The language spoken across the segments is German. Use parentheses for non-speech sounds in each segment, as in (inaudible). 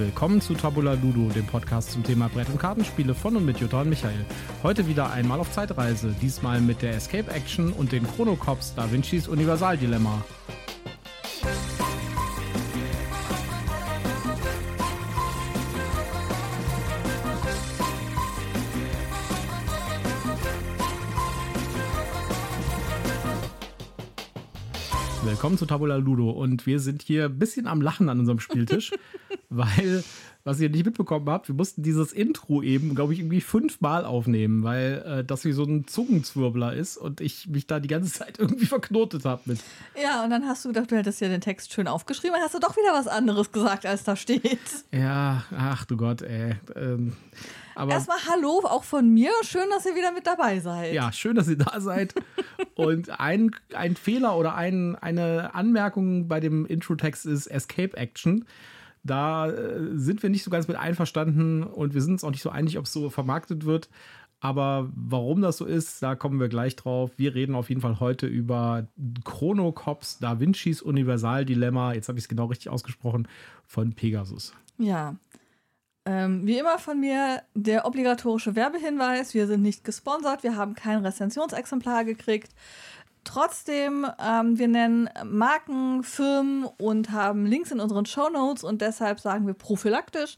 Willkommen zu Tabula Ludo, dem Podcast zum Thema Brett- und Kartenspiele von und mit Jutta und Michael. Heute wieder einmal auf Zeitreise, diesmal mit der Escape Action und den Chronocops Da Vincis Universaldilemma. Willkommen zu Tabula Ludo und wir sind hier ein bisschen am Lachen an unserem Spieltisch, (laughs) weil, was ihr nicht mitbekommen habt, wir mussten dieses Intro eben, glaube ich, irgendwie fünfmal aufnehmen, weil äh, das wie so ein Zungenzwirbler ist und ich mich da die ganze Zeit irgendwie verknotet habe mit. Ja, und dann hast du gedacht, du hättest ja den Text schön aufgeschrieben, dann hast du doch wieder was anderes gesagt, als da steht. Ja, ach du Gott, ey. Ähm, aber Erstmal Hallo auch von mir. Schön, dass ihr wieder mit dabei seid. Ja, schön, dass ihr da seid. Und ein, ein Fehler oder ein, eine Anmerkung bei dem Intro-Text ist Escape Action. Da äh, sind wir nicht so ganz mit einverstanden und wir sind uns auch nicht so einig, ob es so vermarktet wird. Aber warum das so ist, da kommen wir gleich drauf. Wir reden auf jeden Fall heute über Chrono Cops Da Vincis Universaldilemma, jetzt habe ich es genau richtig ausgesprochen, von Pegasus. Ja. Ähm, wie immer von mir der obligatorische Werbehinweis. Wir sind nicht gesponsert, wir haben kein Rezensionsexemplar gekriegt. Trotzdem, ähm, wir nennen Marken, Firmen und haben Links in unseren Shownotes und deshalb sagen wir prophylaktisch,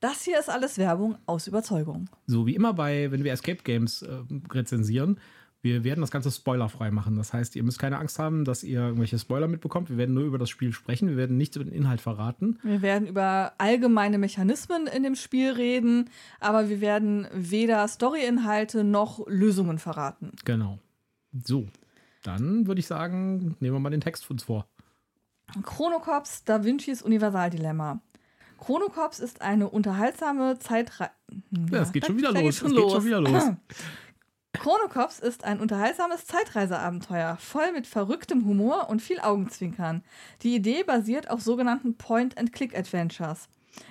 das hier ist alles Werbung aus Überzeugung. So wie immer bei, wenn wir Escape Games äh, rezensieren, wir werden das Ganze spoilerfrei machen. Das heißt, ihr müsst keine Angst haben, dass ihr irgendwelche Spoiler mitbekommt. Wir werden nur über das Spiel sprechen. Wir werden nichts über den Inhalt verraten. Wir werden über allgemeine Mechanismen in dem Spiel reden, aber wir werden weder Storyinhalte noch Lösungen verraten. Genau. So, dann würde ich sagen, nehmen wir mal den Text für uns vor. Chronocops Da Vincis Universaldilemma. Chronocops ist eine unterhaltsame Zeitreise. Ja, es geht schon wieder los. Es geht schon wieder los. (clears throat) (clears throat) Chronocops ist ein unterhaltsames Zeitreiseabenteuer, voll mit verrücktem Humor und viel Augenzwinkern. Die Idee basiert auf sogenannten Point-and-Click-Adventures.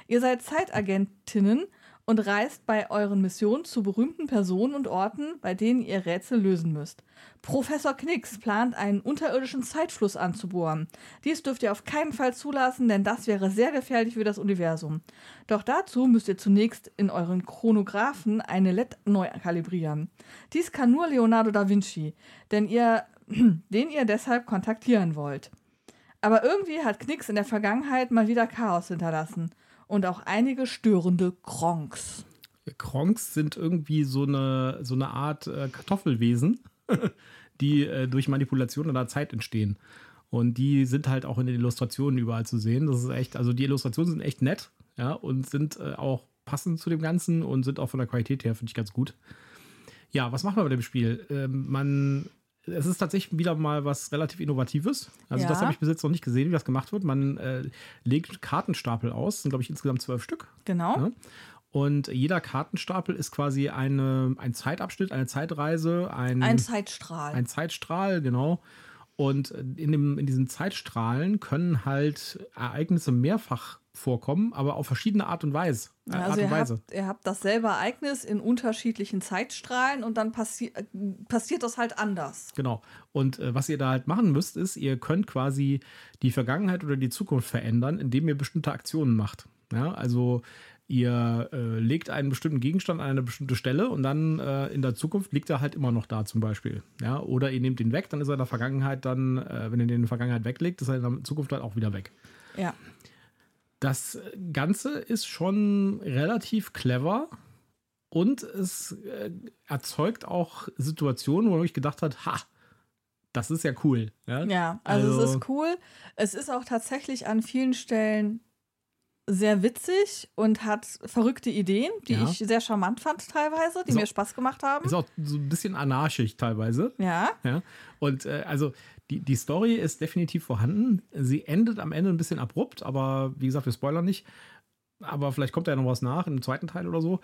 Ihr seid Zeitagentinnen und reist bei euren Missionen zu berühmten Personen und Orten, bei denen ihr Rätsel lösen müsst. Professor Knicks plant, einen unterirdischen Zeitfluss anzubohren. Dies dürft ihr auf keinen Fall zulassen, denn das wäre sehr gefährlich für das Universum. Doch dazu müsst ihr zunächst in euren Chronographen eine LED neu kalibrieren. Dies kann nur Leonardo da Vinci, denn ihr, (clears throat) den ihr deshalb kontaktieren wollt. Aber irgendwie hat Knicks in der Vergangenheit mal wieder Chaos hinterlassen und auch einige störende Kronks. Kronks sind irgendwie so eine, so eine Art äh, Kartoffelwesen, (laughs) die äh, durch Manipulation in der Zeit entstehen. Und die sind halt auch in den Illustrationen überall zu sehen. Das ist echt, also die Illustrationen sind echt nett, ja, und sind äh, auch passend zu dem Ganzen und sind auch von der Qualität her, finde ich, ganz gut. Ja, was macht man bei dem Spiel? Ähm, man es ist tatsächlich wieder mal was relativ Innovatives. Also, Ja. das habe ich bis jetzt noch nicht gesehen, wie das gemacht wird. Man äh, legt Kartenstapel aus, sind, glaube ich, insgesamt zwölf Stück. Genau. Ja. Und jeder Kartenstapel ist quasi eine, ein Zeitabschnitt, eine Zeitreise, ein, Ein Zeitstrahl. ein Zeitstrahl, genau. Und in, dem, in diesen Zeitstrahlen können halt Ereignisse mehrfach vorkommen, aber auf verschiedene Art und Weise. Äh, Art also und ihr Weise. habt, ihr habt dasselbe Ereignis in unterschiedlichen Zeitstrahlen und dann passi äh, passiert das halt anders. Genau. Und äh, was ihr da halt machen müsst, ist, ihr könnt quasi die Vergangenheit oder die Zukunft verändern, indem ihr bestimmte Aktionen macht. Ja, also ihr äh, legt einen bestimmten Gegenstand an eine bestimmte Stelle und dann äh, in der Zukunft liegt er halt immer noch da zum Beispiel. Ja, oder ihr nehmt ihn weg, dann ist er in der Vergangenheit dann, äh, wenn ihr den in der Vergangenheit weglegt, ist er in der Zukunft halt auch wieder weg. Ja. Das Ganze ist schon relativ clever und es äh, erzeugt auch Situationen, wo man sich gedacht hat, ha, das ist ja cool. Ja, Ja, also, Also- es ist cool. Es ist auch tatsächlich an vielen Stellen sehr witzig und hat verrückte Ideen, die Ja. ich sehr charmant fand teilweise, die Ist mir Spaß gemacht haben. Ist auch so ein bisschen anarchisch teilweise. Ja, Ja. Und äh, also die, die Story ist definitiv vorhanden. Sie endet am Ende ein bisschen abrupt, aber wie gesagt, wir spoilern nicht. Aber vielleicht kommt da ja noch was nach im zweiten Teil oder so.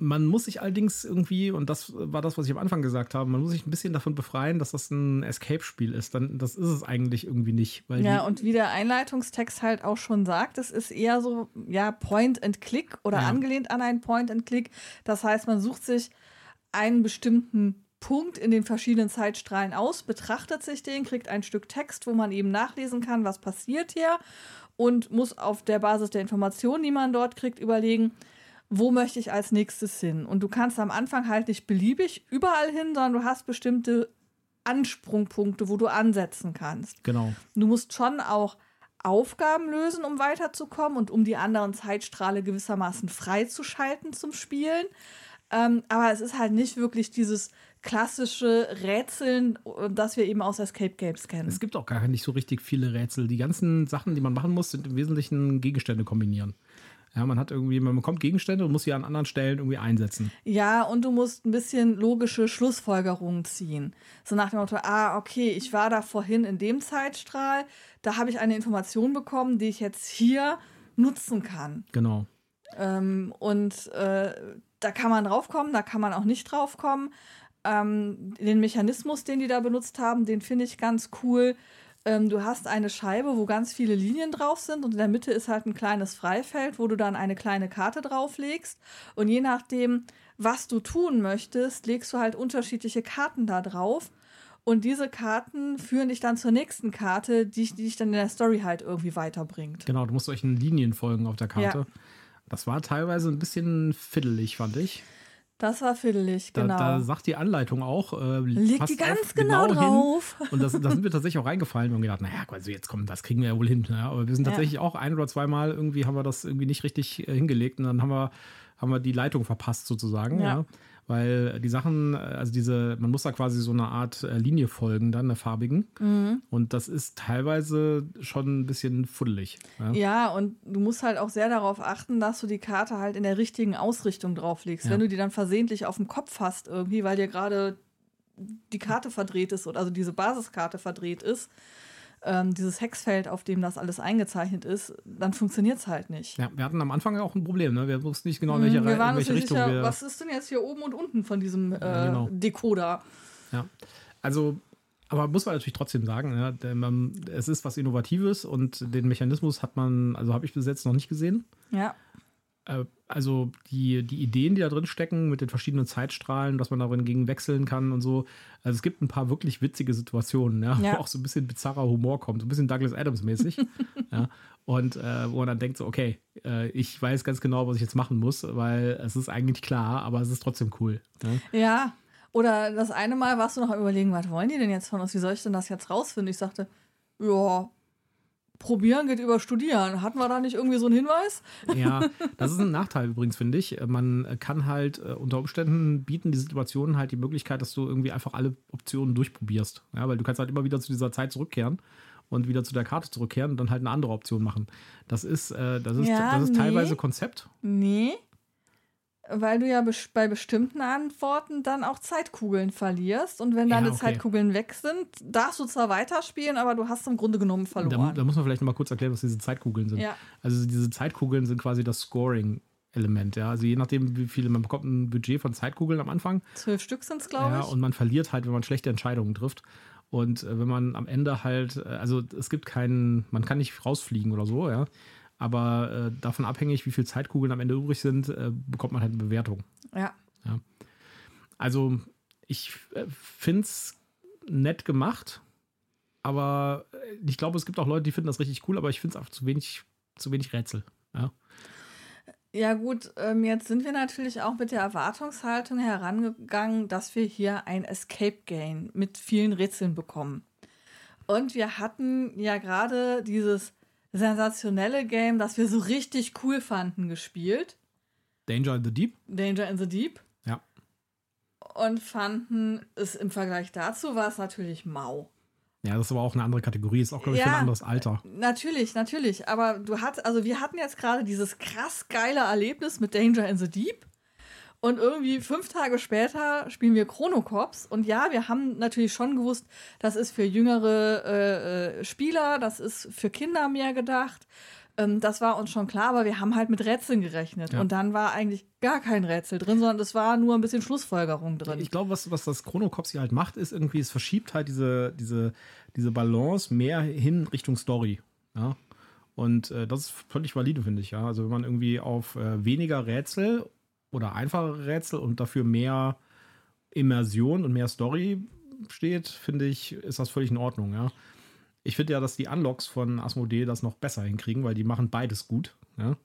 Man muss sich allerdings irgendwie, und das war das, was ich am Anfang gesagt habe, man muss sich ein bisschen davon befreien, dass das ein Escape-Spiel ist. Dann, das ist es eigentlich irgendwie nicht. Weil ja, und wie der Einleitungstext halt auch schon sagt, es ist eher so, ja, Point and Click oder Ja. angelehnt an einen Point and Click. Das heißt, man sucht sich einen bestimmten Punkt in den verschiedenen Zeitstrahlen aus, betrachtet sich den, kriegt ein Stück Text, wo man eben nachlesen kann, was passiert hier und muss auf der Basis der Informationen, die man dort kriegt, überlegen, wo möchte ich als nächstes hin. Und du kannst am Anfang halt nicht beliebig überall hin, sondern du hast bestimmte Ansprungpunkte, wo du ansetzen kannst. Genau. Du musst schon auch Aufgaben lösen, um weiterzukommen und um die anderen Zeitstrahle gewissermaßen freizuschalten zum Spielen. Ähm, aber es ist halt nicht wirklich dieses klassische Rätseln, das wir eben aus Escape Games kennen. Es gibt auch gar nicht so richtig viele Rätsel. Die ganzen Sachen, die man machen muss, sind im Wesentlichen Gegenstände kombinieren. Ja, man hat irgendwie, man bekommt Gegenstände und muss sie an anderen Stellen irgendwie einsetzen. Ja, und du musst ein bisschen logische Schlussfolgerungen ziehen. So nach dem Motto, ah, okay, ich war da vorhin in dem Zeitstrahl, da habe ich eine Information bekommen, die ich jetzt hier nutzen kann. Genau. Ähm, und äh, da kann man draufkommen, da kann man auch nicht draufkommen. Ähm, den Mechanismus, den die da benutzt haben, den finde ich ganz cool. Ähm, du hast eine Scheibe, wo ganz viele Linien drauf sind und in der Mitte ist halt ein kleines Freifeld, wo du dann eine kleine Karte drauflegst. Und je nachdem, was du tun möchtest, legst du halt unterschiedliche Karten da drauf. Und diese Karten führen dich dann zur nächsten Karte, die, die dich dann in der Story halt irgendwie weiterbringt. Genau, du musst solchen Linien folgen auf der Karte. Ja. Das war teilweise ein bisschen fiddelig, fand ich. Das war fiddelig, genau. Da, da sagt die Anleitung auch, äh, Leg die ganz genau, genau drauf. Hin. (laughs) Und das, da sind wir tatsächlich auch reingefallen und gedacht, naja, also jetzt kommt, das kriegen wir ja wohl hin. Ja, aber wir sind tatsächlich ja. auch ein oder zweimal irgendwie haben wir das irgendwie nicht richtig äh, hingelegt und dann haben wir, haben wir die Leitung verpasst sozusagen. Ja. Weil die Sachen, also diese, man muss da quasi so eine Art äh, Linie folgen, dann eine farbigen. Mhm. Und das ist teilweise schon ein bisschen fuddelig. Ja? ja? und du musst halt auch sehr darauf achten, dass du die Karte halt in der richtigen Ausrichtung drauflegst. Ja. Wenn du die dann versehentlich auf dem Kopf hast, irgendwie, weil dir gerade die Karte verdreht ist, oder also diese Basiskarte verdreht ist, ähm, dieses Hexfeld, auf dem das alles eingezeichnet ist, dann funktioniert es halt nicht. Ja, wir hatten am Anfang auch ein Problem, ne? Wir wussten nicht genau, in welche, mhm, wir waren in welche Richtung sicher, wir. Was ist denn jetzt hier oben und unten von diesem äh, ja, genau. Decoder? Ja, also aber muss man natürlich trotzdem sagen, ja, man, es ist was Innovatives und den Mechanismus hat man, also habe ich bis jetzt noch nicht gesehen. Ja. Äh, also die, die Ideen, die da drin stecken, mit den verschiedenen Zeitstrahlen, dass man darin gegen wechseln kann und so. Also es gibt ein paar wirklich witzige Situationen, ja, ja. wo auch so ein bisschen bizarrer Humor kommt, so ein bisschen Douglas Adams mäßig. (laughs) ja, und äh, wo man dann denkt so, okay, äh, ich weiß ganz genau, was ich jetzt machen muss, weil es ist eigentlich klar, aber es ist trotzdem cool. Ja. ja. Oder das eine Mal warst du noch am überlegen, was wollen die denn jetzt von uns? Wie soll ich denn das jetzt rausfinden? Ich sagte, ja, Probieren geht über Studieren. Hatten wir da nicht irgendwie so einen Hinweis? Ja, (laughs) das ist ein Nachteil übrigens, finde ich. Man kann halt äh, unter Umständen bieten die Situationen halt die Möglichkeit, dass du irgendwie einfach alle Optionen durchprobierst. Ja, weil du kannst halt immer wieder zu dieser Zeit zurückkehren und wieder zu der Karte zurückkehren und dann halt eine andere Option machen. Das ist, äh, das ist, ja, das ist nee. teilweise Konzept. Nee, weil du ja bei bestimmten Antworten dann auch Zeitkugeln verlierst. Und wenn deine ja, okay. Zeitkugeln weg sind, darfst du zwar weiterspielen, aber du hast im Grunde genommen verloren. Da, da muss man vielleicht noch mal kurz erklären, was diese Zeitkugeln sind. Ja. Also diese Zeitkugeln sind quasi das Scoring. Element, ja. Also je nachdem, wie viele, man bekommt ein Budget von Zeitkugeln am Anfang. Zwölf Stück sind es, glaube ich. Ja, und man verliert halt, wenn man schlechte Entscheidungen trifft. Und äh, wenn man am Ende halt, äh, also es gibt keinen, man kann nicht rausfliegen oder so, ja. Aber äh, davon abhängig, wie viele Zeitkugeln am Ende übrig sind, äh, bekommt man halt eine Bewertung. Ja. ja. Also, ich äh, finde es nett gemacht, aber äh, ich glaube, es gibt auch Leute, die finden das richtig cool, aber ich finde es auch zu wenig, zu wenig Rätsel. Ja. Ja gut, ähm, jetzt sind wir natürlich auch mit der Erwartungshaltung herangegangen, dass wir hier ein Escape Game mit vielen Rätseln bekommen. Und wir hatten ja gerade dieses sensationelle Game, das wir so richtig cool fanden, gespielt. Danger in the Deep? Danger in the Deep. Ja. Und fanden es im Vergleich dazu war es natürlich mau. Ja, das ist aber auch eine andere Kategorie, ist auch, glaube ich, ja, ein anderes Alter. Natürlich, natürlich. Aber du hast, also wir hatten jetzt gerade dieses krass geile Erlebnis mit Danger in the Deep. Und irgendwie fünf Tage später spielen wir Chrono Cops. Und ja, wir haben natürlich schon gewusst, das ist für jüngere äh, äh, Spieler, das ist für Kinder mehr gedacht. Ähm, das war uns schon klar, aber wir haben halt mit Rätseln gerechnet. Ja. Und dann war eigentlich gar kein Rätsel drin, sondern es war nur ein bisschen Schlussfolgerung drin. Ich glaube, was, was das Chrono Cops hier halt macht, ist irgendwie, es verschiebt halt diese, diese, diese Balance mehr hin Richtung Story. Ja. Und äh, das ist völlig valide, finde ich, ja. Also wenn man irgendwie auf äh, weniger Rätsel oder einfachere Rätsel und dafür mehr Immersion und mehr Story steht, finde ich, ist das völlig in Ordnung, ja. Ich finde ja, dass die Unlocks von Asmodee das noch besser hinkriegen, weil die machen beides gut, ja.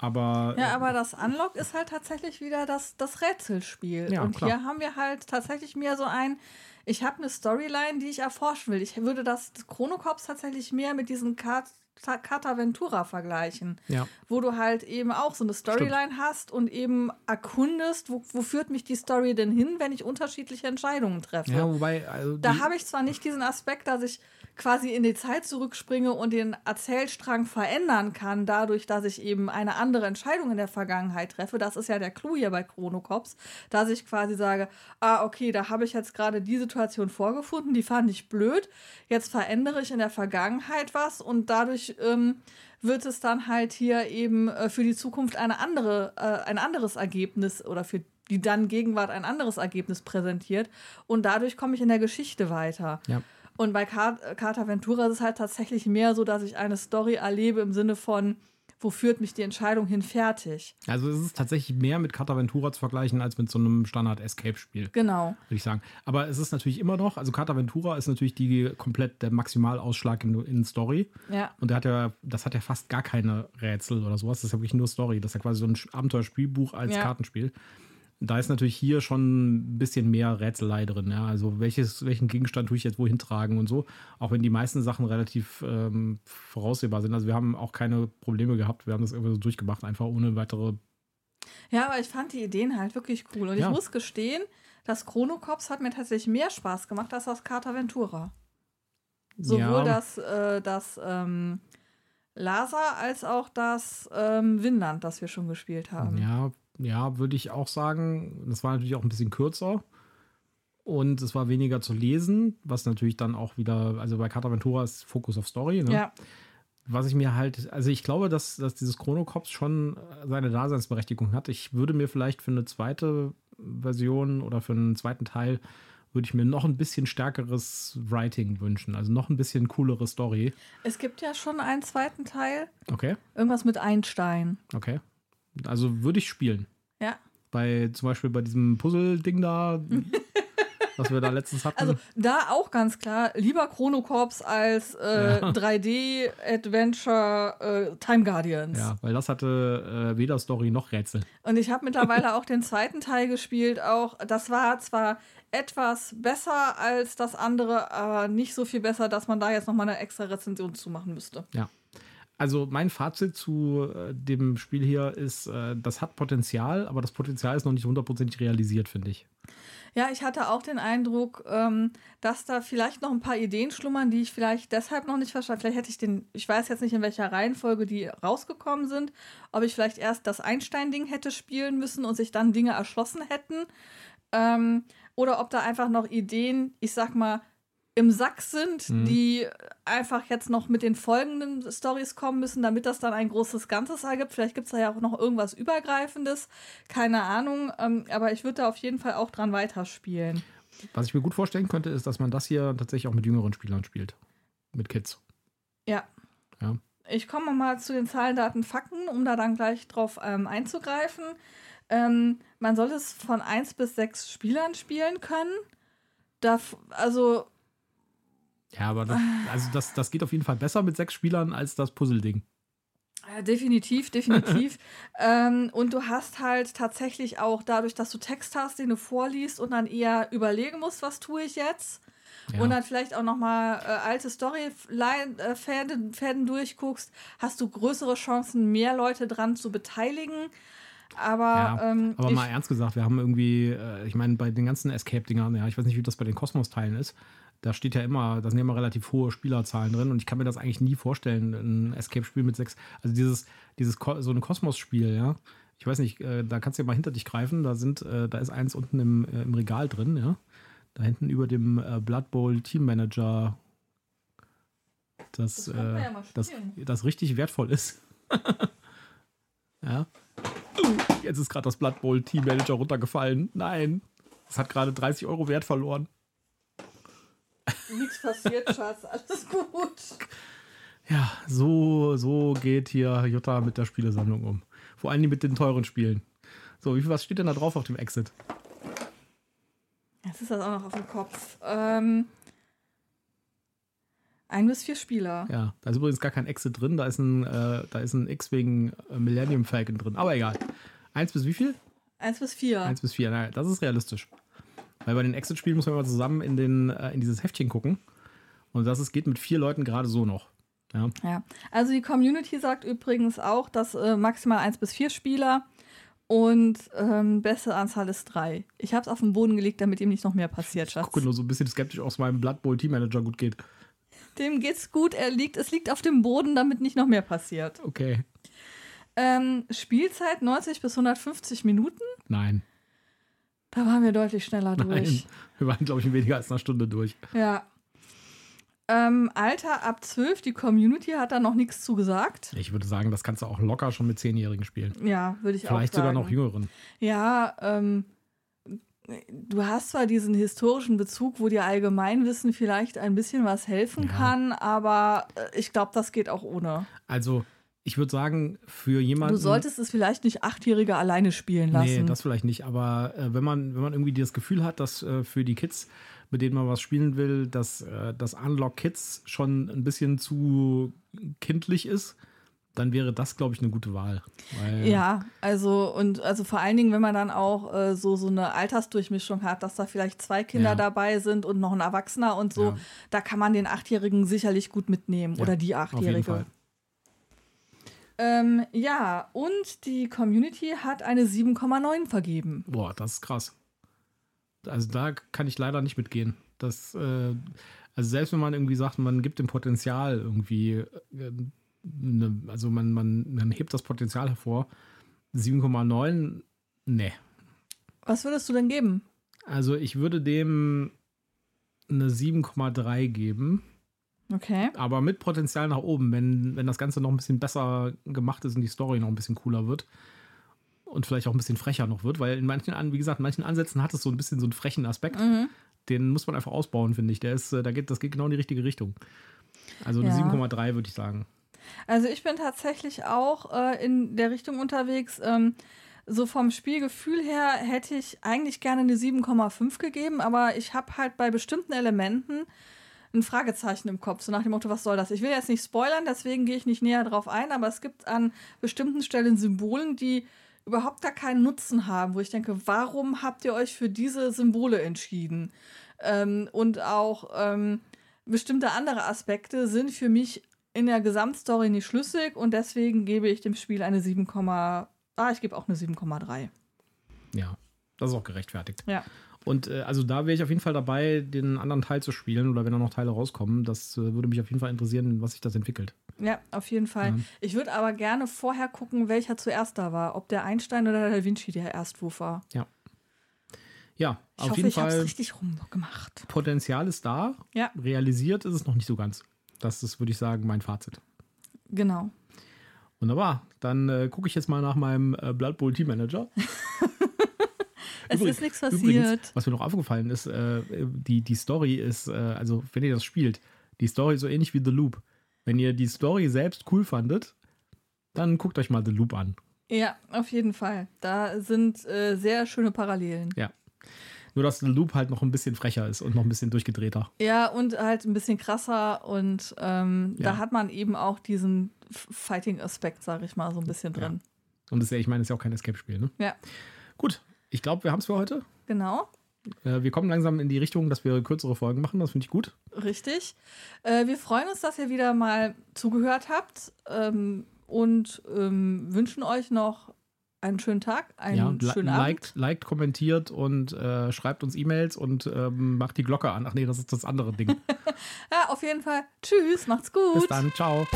Aber, ja, aber das Unlock ist halt tatsächlich wieder das, das Rätselspiel. Ja, und klar. hier haben wir halt tatsächlich mehr so ein, ich habe eine Storyline, die ich erforschen will. Ich würde das Chronocops tatsächlich mehr mit diesen Cat Cataventura vergleichen. Ja. Wo du halt eben auch so eine Storyline hast und eben erkundest, wo, wo führt mich die Story denn hin, wenn ich unterschiedliche Entscheidungen treffe. ja, wobei, also Da habe ich zwar nicht diesen Aspekt, dass ich quasi in die Zeit zurückspringe und den Erzählstrang verändern kann, dadurch, dass ich eben eine andere Entscheidung in der Vergangenheit treffe. Das ist ja der Clou hier bei Chronocops, dass ich quasi sage, ah, okay, da habe ich jetzt gerade die Situation vorgefunden, die fand ich blöd. Jetzt verändere ich in der Vergangenheit was und dadurch ähm, wird es dann halt hier eben äh, für die Zukunft eine andere, äh, ein anderes Ergebnis oder für die dann Gegenwart ein anderes Ergebnis präsentiert. Und dadurch komme ich in der Geschichte weiter. Ja. Und bei Car Carta Ventura ist es halt tatsächlich mehr so, dass ich eine Story erlebe im Sinne von, wo führt mich die Entscheidung hin, fertig. Also es ist tatsächlich mehr mit Cataventura zu vergleichen als mit so einem Standard-Escape-Spiel, Genau. würde ich sagen. Aber es ist natürlich immer noch, also Cataventura ist natürlich die komplett der Maximalausschlag in, in Story. Ja. Und der hat ja, das hat ja fast gar keine Rätsel oder sowas. Das ist ja wirklich nur Story. Das ist ja quasi so ein Abenteuerspielbuch als Ja. Kartenspiel. Da ist natürlich hier schon ein bisschen mehr Rätselei drin. Ja? Also welches, welchen Gegenstand tue ich jetzt wohin tragen und so. Auch wenn die meisten Sachen relativ ähm, voraussehbar sind. Also wir haben auch keine Probleme gehabt. Wir haben das irgendwie so durchgemacht, einfach ohne weitere Ja, aber ich fand die Ideen halt wirklich cool. Und ich Ja. muss gestehen, das Chronocops hat mir tatsächlich mehr Spaß gemacht als das Carta Ventura. Sowohl ja, das, äh, das ähm, Lasa als auch das ähm, Vinland, das wir schon gespielt haben. Ja, ja, würde ich auch sagen. Das war natürlich auch ein bisschen kürzer. Und es war weniger zu lesen, was natürlich dann auch wieder, also bei Cataventura ist Fokus auf Story. Ne? ja. Was ich mir halt, also ich glaube, dass, dass dieses Chronocops schon seine Daseinsberechtigung hat. Ich würde mir vielleicht für eine zweite Version oder für einen zweiten Teil würde ich mir noch ein bisschen stärkeres Writing wünschen. Also noch ein bisschen coolere Story. Es gibt ja schon einen zweiten Teil. Okay, Irgendwas mit Einstein. okay. Also würde ich spielen. Ja. Bei zum Beispiel bei diesem Puzzle-Ding da, (laughs) was wir da letztens hatten. Also da auch ganz klar, lieber Chronocorps als äh, Ja. (laughs) 3D-Adventure äh, Time Guardians. ja, weil das hatte äh, weder Story noch Rätsel. Und ich habe mittlerweile (laughs) auch den zweiten Teil gespielt. Auch das war zwar etwas besser als das andere, aber nicht so viel besser, dass man da jetzt noch mal eine extra Rezension zu machen müsste. Ja. Also mein Fazit zu äh, dem Spiel hier ist, äh, das hat Potenzial, aber das Potenzial ist noch nicht hundertprozentig realisiert, finde ich. Ja, ich hatte auch den Eindruck, ähm, dass da vielleicht noch ein paar Ideen schlummern, die ich vielleicht deshalb noch nicht verstanden. Vielleicht hätte ich den, ich weiß jetzt nicht, in welcher Reihenfolge die rausgekommen sind, ob ich vielleicht erst das Einstein-Ding hätte spielen müssen und sich dann Dinge erschlossen hätten. Ähm, oder ob da einfach noch Ideen, ich sag mal, im Sack sind, Mhm. die einfach jetzt noch mit den folgenden Stories kommen müssen, damit das dann ein großes Ganzes ergibt. Vielleicht gibt es da ja auch noch irgendwas Übergreifendes. Keine Ahnung. Ähm, aber ich würde da auf jeden Fall auch dran weiterspielen. Was ich mir gut vorstellen könnte, ist, dass man das hier tatsächlich auch mit jüngeren Spielern spielt. Mit Kids. Ja. Ja. Ich komme mal zu den Zahlen, Daten, Fakten, um da dann gleich drauf ähm, einzugreifen. Ähm, man soll es von 1 bis 6 Spielern spielen können. Da, also, Ja, aber das, also das, das geht auf jeden Fall besser mit sechs Spielern als das Puzzle-Ding. Ja, definitiv, definitiv. (laughs) ähm, und du hast halt tatsächlich auch dadurch, dass du Text hast, den du vorliest und dann eher überlegen musst, was tue ich jetzt. Ja. Und dann vielleicht auch nochmal äh, alte Story-Fäden Fäden durchguckst, hast du größere Chancen, mehr Leute dran zu beteiligen. Aber, Ja, ähm, aber mal ernst gesagt, wir haben irgendwie, äh, ich meine, bei den ganzen Escape-Dingern, ja, ich weiß nicht, wie das bei den Kosmos-Teilen ist, da steht ja immer, da sind ja immer relativ hohe Spielerzahlen drin und ich kann mir das eigentlich nie vorstellen, ein Escape-Spiel mit sechs, also dieses, dieses, so ein Kosmos-Spiel, ja. Ich weiß nicht, äh, da kannst du ja mal hinter dich greifen, da sind, äh, da ist eins unten im, äh, im Regal drin, ja. Da hinten über dem äh, Blood Bowl Team Manager, das, Das äh, ja das, das richtig wertvoll ist. (laughs) ja. Jetzt ist gerade das Blood Bowl Team Manager runtergefallen. Nein. Das hat gerade 30 Euro Wert verloren. Nichts passiert, Schatz, alles gut. Ja, so, so geht hier Jutta mit der Spielesammlung um. Vor allem mit den teuren Spielen. So, wie viel was steht denn da drauf auf dem Exit? Jetzt ist das auch noch auf dem Kopf. Ähm, ein bis vier Spieler. Ja, da ist übrigens gar kein Exit drin, da ist ein, äh, da ist ein X-Wing äh, Millennium Falcon drin. Aber egal. Eins bis wie viel? Eins bis vier. Eins bis vier, naja, das ist realistisch. Weil bei den Exit-Spielen muss man immer zusammen in, den, äh, in dieses Heftchen gucken. Und das ist, geht mit vier Leuten gerade so noch. Ja. Ja, also die Community sagt übrigens auch, dass äh, maximal eins bis vier Spieler und ähm, beste Anzahl ist drei. Ich habe es auf den Boden gelegt, damit ihm nicht noch mehr passiert, Ich Schatz. gucke nur so ein bisschen skeptisch aus meinem Blood Bowl Team Manager gut geht. Dem geht's gut, er liegt, es liegt auf dem Boden, damit nicht noch mehr passiert. Okay. Ähm, Spielzeit 90 bis 150 Minuten. Nein. Da waren wir deutlich schneller Nein. durch. Wir waren, glaube ich, in weniger als einer Stunde durch. Ja. Ähm, Alter ab 12, die Community hat da noch nichts zu gesagt. Ich würde sagen, das kannst du auch locker schon mit Zehnjährigen spielen. Ja, würde ich auch sagen. Vielleicht sogar noch jüngeren. Ja, ähm, du hast zwar diesen historischen Bezug, wo dir Allgemeinwissen vielleicht ein bisschen was helfen Ja. kann, aber äh, ich glaube, das geht auch ohne. Also, ich würde sagen, für jemanden. Du solltest es vielleicht nicht Achtjährige alleine spielen lassen. Nee, das vielleicht nicht. Aber äh, wenn, man, wenn man irgendwie das Gefühl hat, dass äh, für die Kids, mit denen man was spielen will, dass äh, das Unlock Kids schon ein bisschen zu kindlich ist, dann wäre das, glaube ich, eine gute Wahl. Ja, also und also vor allen Dingen, wenn man dann auch äh, so so eine Altersdurchmischung hat, dass da vielleicht zwei Kinder Ja. dabei sind und noch ein Erwachsener und so, Ja. da kann man den Achtjährigen sicherlich gut mitnehmen Ja, oder die Achtjährige. Ähm, ja, und die Community hat eine 7,9 vergeben. Boah, das ist krass. Also da kann ich leider nicht mitgehen. Das, äh, also selbst wenn man irgendwie sagt, man gibt dem Potenzial irgendwie, äh, ne, also man, man, man hebt das Potenzial hervor, 7,9, ne. Was würdest du denn geben? Also ich würde dem eine 7,3 geben, Okay. aber mit Potenzial nach oben, wenn, wenn das Ganze noch ein bisschen besser gemacht ist und die Story noch ein bisschen cooler wird. Und vielleicht auch ein bisschen frecher noch wird, weil in manchen, An- wie gesagt, in manchen Ansätzen hat es so ein bisschen so einen frechen Aspekt. Mhm. Den muss man einfach ausbauen, finde ich. Der ist, äh, da geht, das geht genau in die richtige Richtung. Also eine Ja. 7,3 würde ich sagen. Also ich bin tatsächlich auch äh, in der Richtung unterwegs. Ähm, so vom Spielgefühl her hätte ich eigentlich gerne eine 7,5 gegeben, aber ich habe halt bei bestimmten Elementen ein Fragezeichen im Kopf, so nach dem Motto, was soll das? Ich will jetzt nicht spoilern, deswegen gehe ich nicht näher drauf ein, aber es gibt an bestimmten Stellen Symbolen, die überhaupt gar keinen Nutzen haben, wo ich denke, warum habt ihr euch für diese Symbole entschieden? Ähm, und auch ähm, bestimmte andere Aspekte sind für mich in der Gesamtstory nicht schlüssig und deswegen gebe ich dem Spiel eine 7, ah, ich gebe auch eine 7,3. Ja, das ist auch gerechtfertigt. Ja. Und äh, also da wäre ich auf jeden Fall dabei, den anderen Teil zu spielen oder wenn da noch Teile rauskommen. Das äh, würde mich auf jeden Fall interessieren, was sich das entwickelt. Ja, auf jeden Fall. Ja. Ich würde aber gerne vorher gucken, welcher zuerst da war. Ob der Einstein oder der Da Vinci der Erstwurf war. Ja, Ich auf hoffe, jeden ich habe es Fall richtig rumgemacht. Potenzial ist da. Ja, Realisiert ist es noch nicht so ganz. Das ist, würde ich sagen, mein Fazit. genau. Wunderbar. Dann äh, gucke ich jetzt mal nach meinem äh, Blood Bowl Team Manager. (laughs) Es Übrigens- ist nichts passiert. Übrigens, was mir noch aufgefallen ist, äh, die, die Story ist, äh, also wenn ihr das spielt, die Story ist so ähnlich wie The Loop. Wenn ihr die Story selbst cool fandet, dann guckt euch mal The Loop an. Ja, auf jeden Fall. Da sind äh, sehr schöne Parallelen. Ja. Nur, dass The Loop halt noch ein bisschen frecher ist und noch ein bisschen durchgedrehter. Ja, und halt ein bisschen krasser und ähm, Ja. da hat man eben auch diesen Fighting-Aspekt, sag ich mal, so ein bisschen drin. Und das ist ja, ich meine, das ist ja auch kein Escape-Spiel, ne? Ja, Gut, ich glaube, wir haben es für heute. genau. Äh, wir kommen langsam in die Richtung, dass wir kürzere Folgen machen. Das finde ich gut. Richtig. Äh, wir freuen uns, dass ihr wieder mal zugehört habt ähm, und ähm, wünschen euch noch einen schönen Tag, einen ja, schönen liked, Abend. liked, kommentiert und äh, schreibt uns E-Mails und ähm, macht die Glocke an. Ach nee, das ist das andere Ding. (laughs) Ja, auf jeden Fall. Tschüss, macht's gut. Bis dann, ciao.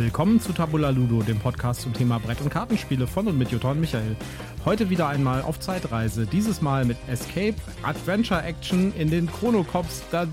Willkommen zu Tabula Ludo, dem Podcast zum Thema Brett- und Kartenspiele von und mit Jutta und Michael. Heute wieder einmal auf Zeitreise, dieses Mal mit Escape, Adventure Action in den Chronocops. Da,